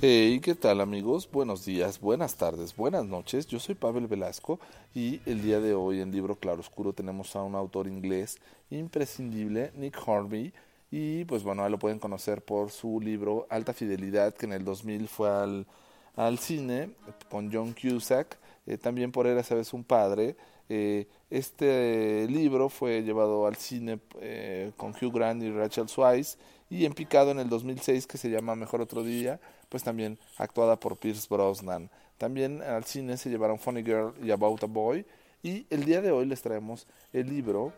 Hey, ¿qué tal amigos? Buenos días, buenas tardes, buenas noches. Yo soy Pavel Velasco y el día de hoy en Libro Claroscuro tenemos a un autor inglés imprescindible, Nick Hornby. Y pues bueno, lo pueden conocer por su libro Alta Fidelidad, que en el 2000 fue al, al cine con John Cusack. Eh, también por Era Sabes un Padre. Eh, este libro fue llevado al cine eh, con Hugh Grant y Rachel Weisz y en Picado en el 2006 que se llama Mejor Otro Día, pues también actuada por Pierce Brosnan. También al cine se llevaron Funny Girl y About a Boy y el día de hoy les traemos el libro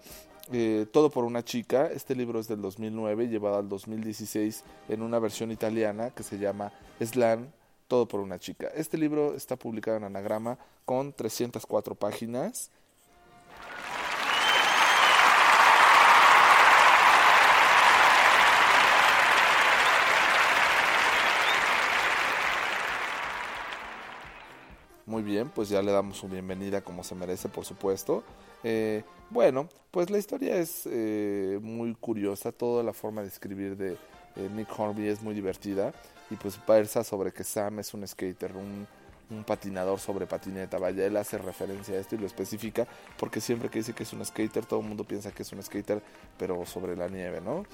eh, Todo por una chica. Este libro es del 2009, llevado al 2016 en una versión italiana que se llama Slan Todo por una chica. Este libro está publicado en anagrama con 304 páginas Muy bien, pues ya le damos su bienvenida como se merece, por supuesto. Eh, bueno, pues la historia es eh, muy curiosa, toda la forma de escribir de eh, Nick Hornby es muy divertida y pues versa sobre que Sam es un skater, un, un, patinador sobre patineta, vaya, él hace referencia a esto y lo especifica porque siempre que dice que es un skater, todo el mundo piensa que es un skater, pero sobre la nieve, ¿no?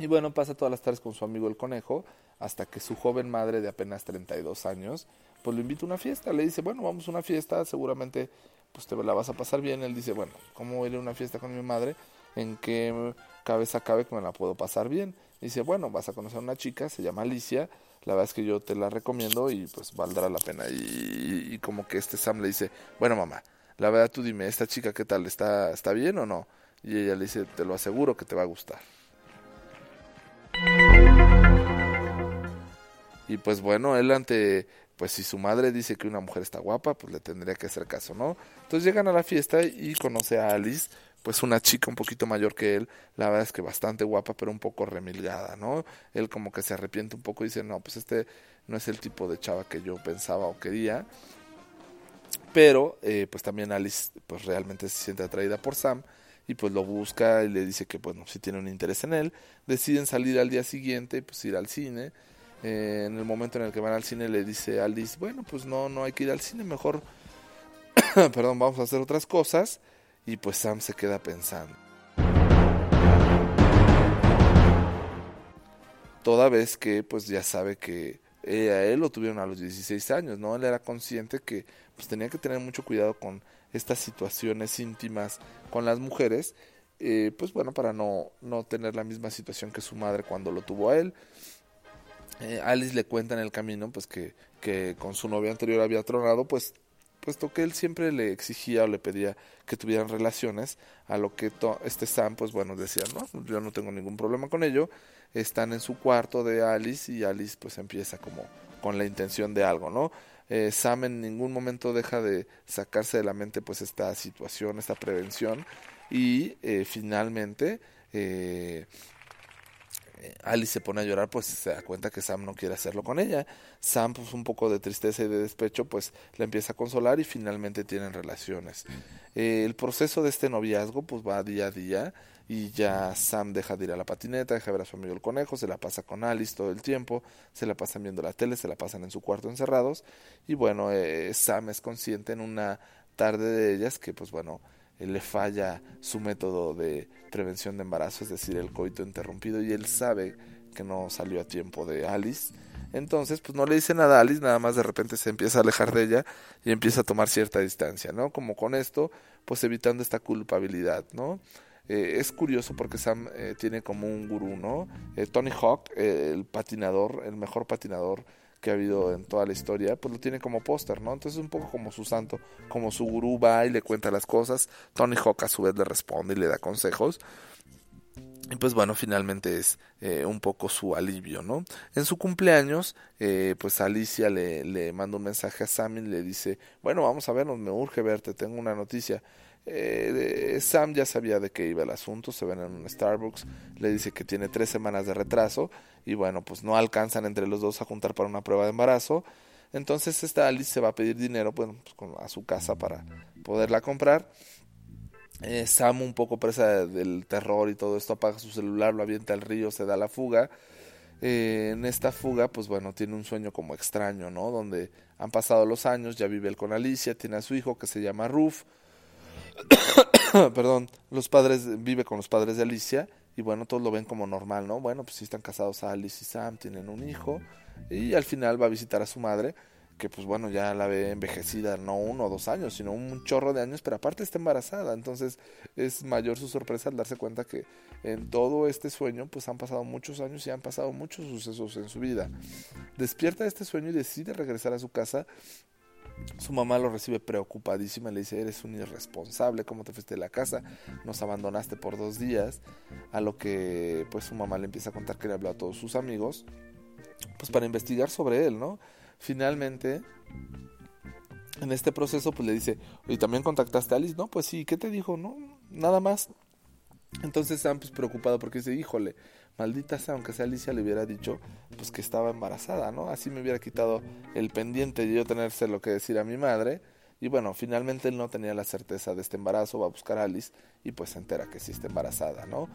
Y bueno, pasa todas las tardes con su amigo el conejo hasta que su joven madre de apenas 32 años pues lo invita a una fiesta, le dice, bueno, vamos a una fiesta, seguramente pues te la vas a pasar bien. Él dice, bueno, ¿cómo ir a una fiesta con mi madre? ¿En qué cabeza cabe que me la puedo pasar bien? Dice, bueno, vas a conocer a una chica, se llama Alicia, la verdad es que yo te la recomiendo y pues valdrá la pena. Y, y, como que este Sam le dice, bueno mamá, la verdad tú dime, ¿esta chica qué tal? ¿Está, ¿Está bien o no? Y ella le dice, te lo aseguro que te va a gustar. Y pues bueno, él ante pues si su madre dice que una mujer está guapa, pues le tendría que hacer caso, ¿no? Entonces llegan a la fiesta y conoce a Alice, pues una chica un poquito mayor que él, la verdad es que bastante guapa, pero un poco remilgada, ¿no? Él como que se arrepiente un poco y dice, no, pues este no es el tipo de chava que yo pensaba o quería. Pero, eh, pues también Alice, pues realmente se siente atraída por Sam y pues lo busca y le dice que, bueno, si tiene un interés en él. Deciden salir al día siguiente, pues ir al cine eh, en el momento en el que van al cine le dice a Alice, bueno, pues no, no hay que ir al cine, mejor, perdón, vamos a hacer otras cosas. Y pues Sam se queda pensando. Toda vez que pues ya sabe que a él lo tuvieron a los 16 años, ¿no? Él era consciente que pues tenía que tener mucho cuidado con estas situaciones íntimas con las mujeres, eh, pues bueno, para no, no tener la misma situación que su madre cuando lo tuvo a él. Eh, Alice le cuenta en el camino pues que, con su novia anterior había tronado, pues puesto que él siempre le exigía o le pedía que tuvieran relaciones, a lo que este Sam, pues bueno, decía, no, yo no tengo ningún problema con ello, están en su cuarto de Alice y Alice pues empieza como con la intención de algo, ¿no? Eh, Sam en ningún momento deja de sacarse de la mente pues esta situación, esta prevención y eh, finalmente eh, Alice se pone a llorar, pues se da cuenta que Sam no quiere hacerlo con ella. Sam, pues un poco de tristeza y de despecho, pues la empieza a consolar y finalmente tienen relaciones. Eh, el proceso de este noviazgo, pues va día a día y ya Sam deja de ir a la patineta, deja de ver a su amigo el conejo, se la pasa con Alice todo el tiempo, se la pasan viendo la tele, se la pasan en su cuarto encerrados y bueno, eh, Sam es consciente en una tarde de ellas que pues bueno, le falla su método de prevención de embarazo, es decir, el coito interrumpido, y él sabe que no salió a tiempo de Alice. Entonces, pues no le dice nada a Alice, nada más de repente se empieza a alejar de ella y empieza a tomar cierta distancia, ¿no? Como con esto, pues evitando esta culpabilidad, ¿no? Eh, es curioso porque Sam eh, tiene como un gurú, ¿no? Eh, Tony Hawk, el patinador, el mejor patinador que ha habido en toda la historia, pues lo tiene como póster, ¿no? Entonces es un poco como su santo, como su gurú va y le cuenta las cosas, Tony Hawk a su vez le responde y le da consejos. Y pues bueno, finalmente es eh, un poco su alivio, ¿no? En su cumpleaños, eh, pues Alicia le, le manda un mensaje a Sam y le dice, bueno, vamos a vernos, me urge verte, tengo una noticia. Eh, Sam ya sabía de qué iba el asunto, se ven en un Starbucks, le dice que tiene tres semanas de retraso y bueno, pues no alcanzan entre los dos a juntar para una prueba de embarazo. Entonces esta Alice se va a pedir dinero pues, a su casa para poderla comprar eh, Sam, un poco presa del terror y todo esto, apaga su celular, lo avienta al río, se da la fuga. Eh, en esta fuga, pues bueno, tiene un sueño como extraño, ¿no? Donde han pasado los años, ya vive él con Alicia, tiene a su hijo que se llama Ruf. Perdón, los padres, vive con los padres de Alicia y bueno, todos lo ven como normal, ¿no? Bueno, pues sí están casados Alice y Sam, tienen un hijo y al final va a visitar a su madre que pues bueno, ya la ve envejecida, no uno o dos años, sino un chorro de años, pero aparte está embarazada, entonces es mayor su sorpresa al darse cuenta que en todo este sueño pues han pasado muchos años y han pasado muchos sucesos en su vida. Despierta de este sueño y decide regresar a su casa. Su mamá lo recibe preocupadísima, le dice, eres un irresponsable, ¿cómo te fuiste de la casa? Nos abandonaste por dos días. A lo que pues su mamá le empieza a contar que le habló a todos sus amigos, pues para investigar sobre él, ¿no? Finalmente, en este proceso, pues le dice, ¿y también contactaste a Alice? No, pues sí, ¿qué te dijo? No, nada más. Entonces Sam, pues preocupado porque dice, híjole, maldita sea, aunque sea Alicia le hubiera dicho, pues que estaba embarazada, ¿no? Así me hubiera quitado el pendiente de yo tenerse lo que decir a mi madre. Y bueno, finalmente él no tenía la certeza de este embarazo, va a buscar a Alice y pues se entera que sí está embarazada, ¿no?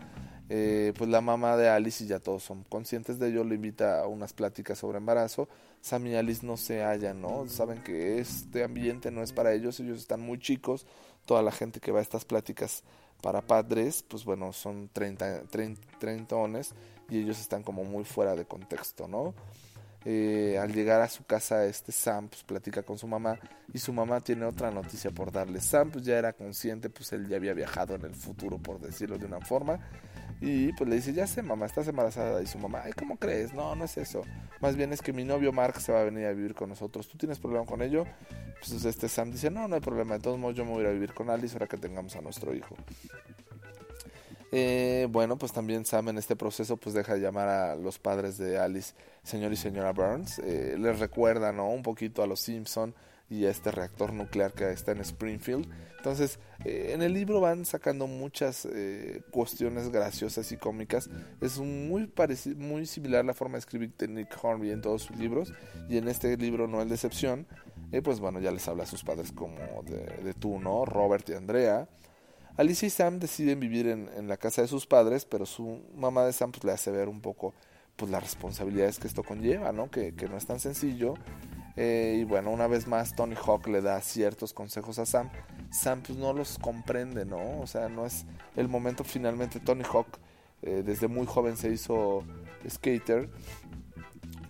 Eh, pues la mamá de Alice y ya todos son conscientes de ello, le invita a unas pláticas sobre embarazo. Sam y Alice no se hallan, ¿no? Saben que este ambiente no es para ellos, ellos están muy chicos. Toda la gente que va a estas pláticas para padres, pues bueno, son 30, 30, y ellos están como muy fuera de contexto, ¿no? Eh, al llegar a su casa, este Sam pues platica con su mamá y su mamá tiene otra noticia por darle. Sam pues ya era consciente, pues él ya había viajado en el futuro, por decirlo de una forma, y pues le dice, ya sé, mamá, estás embarazada. Y su mamá, ay, ¿cómo crees? No, no es eso. Más bien es que mi novio Mark se va a venir a vivir con nosotros. ¿Tú tienes problema con ello? Pues este Sam dice, no, no hay problema. De todos modos, yo me voy a ir a vivir con Alice ahora que tengamos a nuestro hijo. Eh, bueno, pues también Sam en este proceso pues deja de llamar a los padres de Alice señor y señora Burns. Eh, les recuerda, ¿no? Un poquito a los Simpson y a este reactor nuclear que está en Springfield. Entonces, eh, en el libro van sacando muchas eh, cuestiones graciosas y cómicas. Es muy muy similar la forma de escribir de Nick Hornby en todos sus libros. Y en este libro no es decepción. Eh, pues bueno, ya les habla a sus padres como de, tú, ¿no? Robert y Andrea. Alicia y Sam deciden vivir en, la casa de sus padres, pero su mamá de Sam pues, le hace ver un poco pues las responsabilidades que esto conlleva, ¿no? Que no es tan sencillo eh, y bueno, una vez más Tony Hawk le da ciertos consejos a Sam. Sam pues no los comprende, ¿no? O sea, no es el momento finalmente Tony Hawk eh, desde muy joven se hizo skater.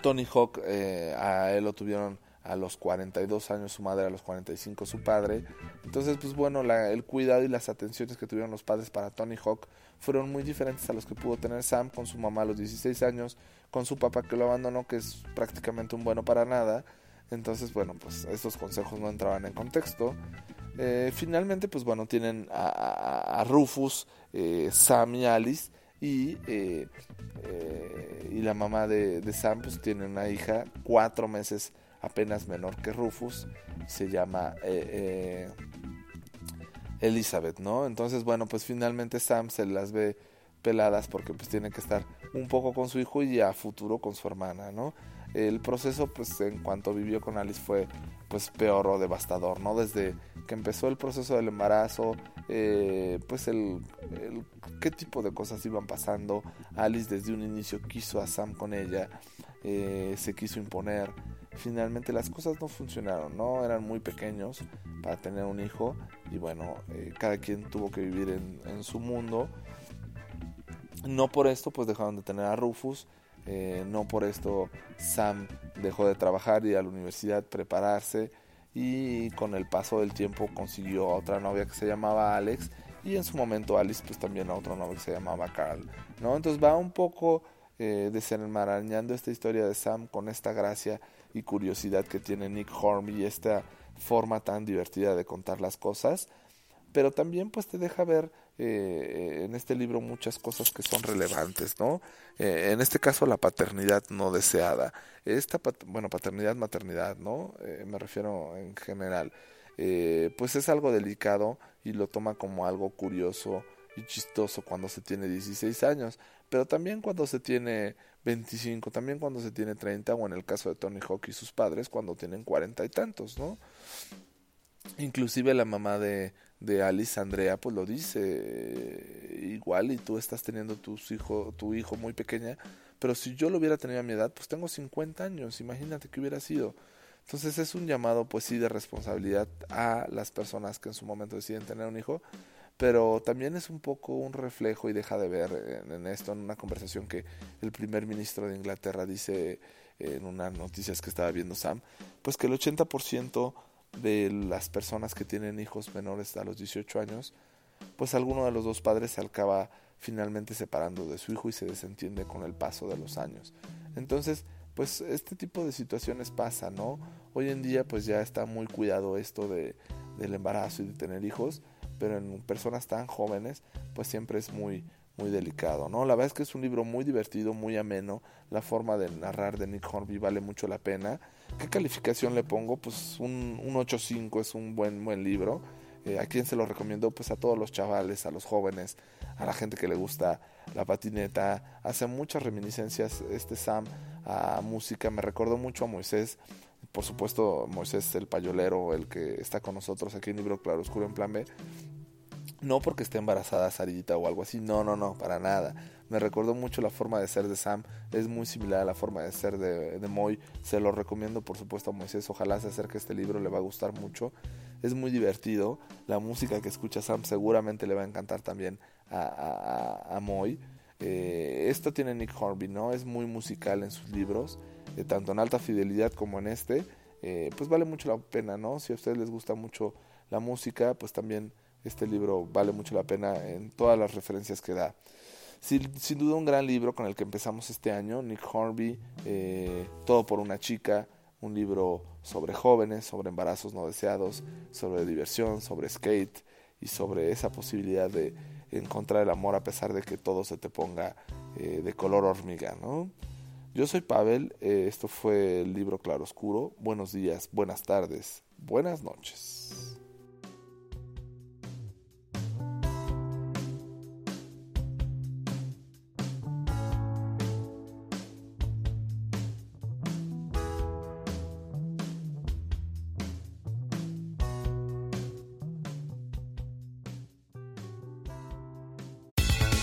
Tony Hawk eh, a él lo tuvieron a los 42 años su madre, a los 45 su padre. Entonces, pues bueno, el cuidado y las atenciones que tuvieron los padres para Tony Hawk fueron muy diferentes a los que pudo tener Sam con su mamá a los 16 años, con su papá que lo abandonó, que es prácticamente un bueno para nada entonces, bueno, pues estos consejos no entraban en contexto. Eh, finalmente, pues bueno, tienen a, Rufus, eh, Sam y Alice. Y, eh, y la mamá de, Sam pues tiene una hija cuatro meses apenas menor que Rufus. Se llama Elizabeth, ¿no? Entonces, bueno, pues finalmente Sam se las ve peladas porque pues tiene que estar un poco con su hijo y a futuro con su hermana, ¿no? El proceso pues en cuanto vivió con Alice fue pues peor o devastador, ¿no? Desde que empezó el proceso del embarazo, eh, pues el, qué tipo de cosas iban pasando. Alice desde un inicio quiso a Sam con ella, eh, se quiso imponer. Finalmente las cosas no funcionaron, ¿no? Eran muy pequeños para tener un hijo y bueno, eh, cada quien tuvo que vivir en, en su mundo. No por esto pues dejaron de tener a Rufus eh, no por esto Sam dejó de trabajar y a la universidad prepararse y con el paso del tiempo consiguió a otra novia que se llamaba Alex y en su momento Alice pues también a otro novio que se llamaba Carl, ¿no? Entonces va un poco eh, desenmarañando esta historia de Sam con esta gracia y curiosidad que tiene Nick Hornby y esta forma tan divertida de contar las cosas, pero también pues te deja ver eh, en este libro muchas cosas que son relevantes, ¿no? Eh, en este caso la paternidad no deseada, esta bueno paternidad maternidad, ¿no? Eh, me refiero en general, pues es algo delicado y lo toma como algo curioso y chistoso cuando se tiene 16 años, pero también cuando se tiene 25, también cuando se tiene 30, o en el caso de Tony Hawk y sus padres, cuando tienen cuarenta y tantos, ¿no? Inclusive la mamá de, de Alice, Andrea, pues lo dice, igual y tú estás teniendo tus hijo, tu hijo muy pequeña, pero si yo lo hubiera tenido a mi edad, pues tengo 50 años, imagínate que hubiera sido. Entonces es un llamado, pues sí, de responsabilidad a las personas que en su momento deciden tener un hijo, pero también es un poco un reflejo y deja de ver en, esto, en una conversación que el primer ministro de Inglaterra dice en unas noticias que estaba viendo Sam, pues que el 80% de las personas que tienen hijos menores a los 18 años, pues alguno de los dos padres se acaba finalmente separando de su hijo y se desentiende con el paso de los años. Entonces, pues este tipo de situaciones pasa, ¿no? Hoy en día pues ya está muy cuidado esto de, del embarazo y de tener hijos, pero en personas tan jóvenes, pues siempre es muy, muy delicado, ¿no? La verdad es que es un libro muy divertido, muy ameno, la forma de narrar de Nick Hornby vale mucho la pena. ¿Qué calificación le pongo? Pues un, un 8.5 es un buen, buen libro. Eh, ¿A quién se lo recomiendo? Pues a todos los chavales, a los jóvenes, a la gente que le gusta la patineta. Hace muchas reminiscencias este Sam a música. Me recordó mucho a Moisés. Por supuesto, Moisés el payolero, el que está con nosotros aquí en Libro Claro Oscuro en Plan B. No porque esté embarazada Sarita o algo así, no, no, no, para nada. Me recordó mucho la forma de ser de Sam, es muy similar a la forma de ser de, de Moy. Se lo recomiendo, por supuesto, a Moisés. Ojalá se acerque a este libro, le va a gustar mucho. Es muy divertido. La música que escucha Sam seguramente le va a encantar también a, a, Moy. Eh, esto tiene Nick Hornby, ¿no? Es muy musical en sus libros, eh, tanto en alta fidelidad como en este. Eh, pues vale mucho la pena, ¿no? Si a ustedes les gusta mucho la música, pues también este libro vale mucho la pena en todas las referencias que da. Sin, duda un gran libro con el que empezamos este año, Nick Hornby, eh, Todo por una chica, un libro sobre jóvenes, sobre embarazos no deseados, sobre diversión, sobre skate y sobre esa posibilidad de encontrar el amor a pesar de que todo se te ponga eh, de color hormiga, ¿no? Yo soy Pavel, eh, esto fue el libro Claroscuro. Buenos días, buenas tardes, buenas noches.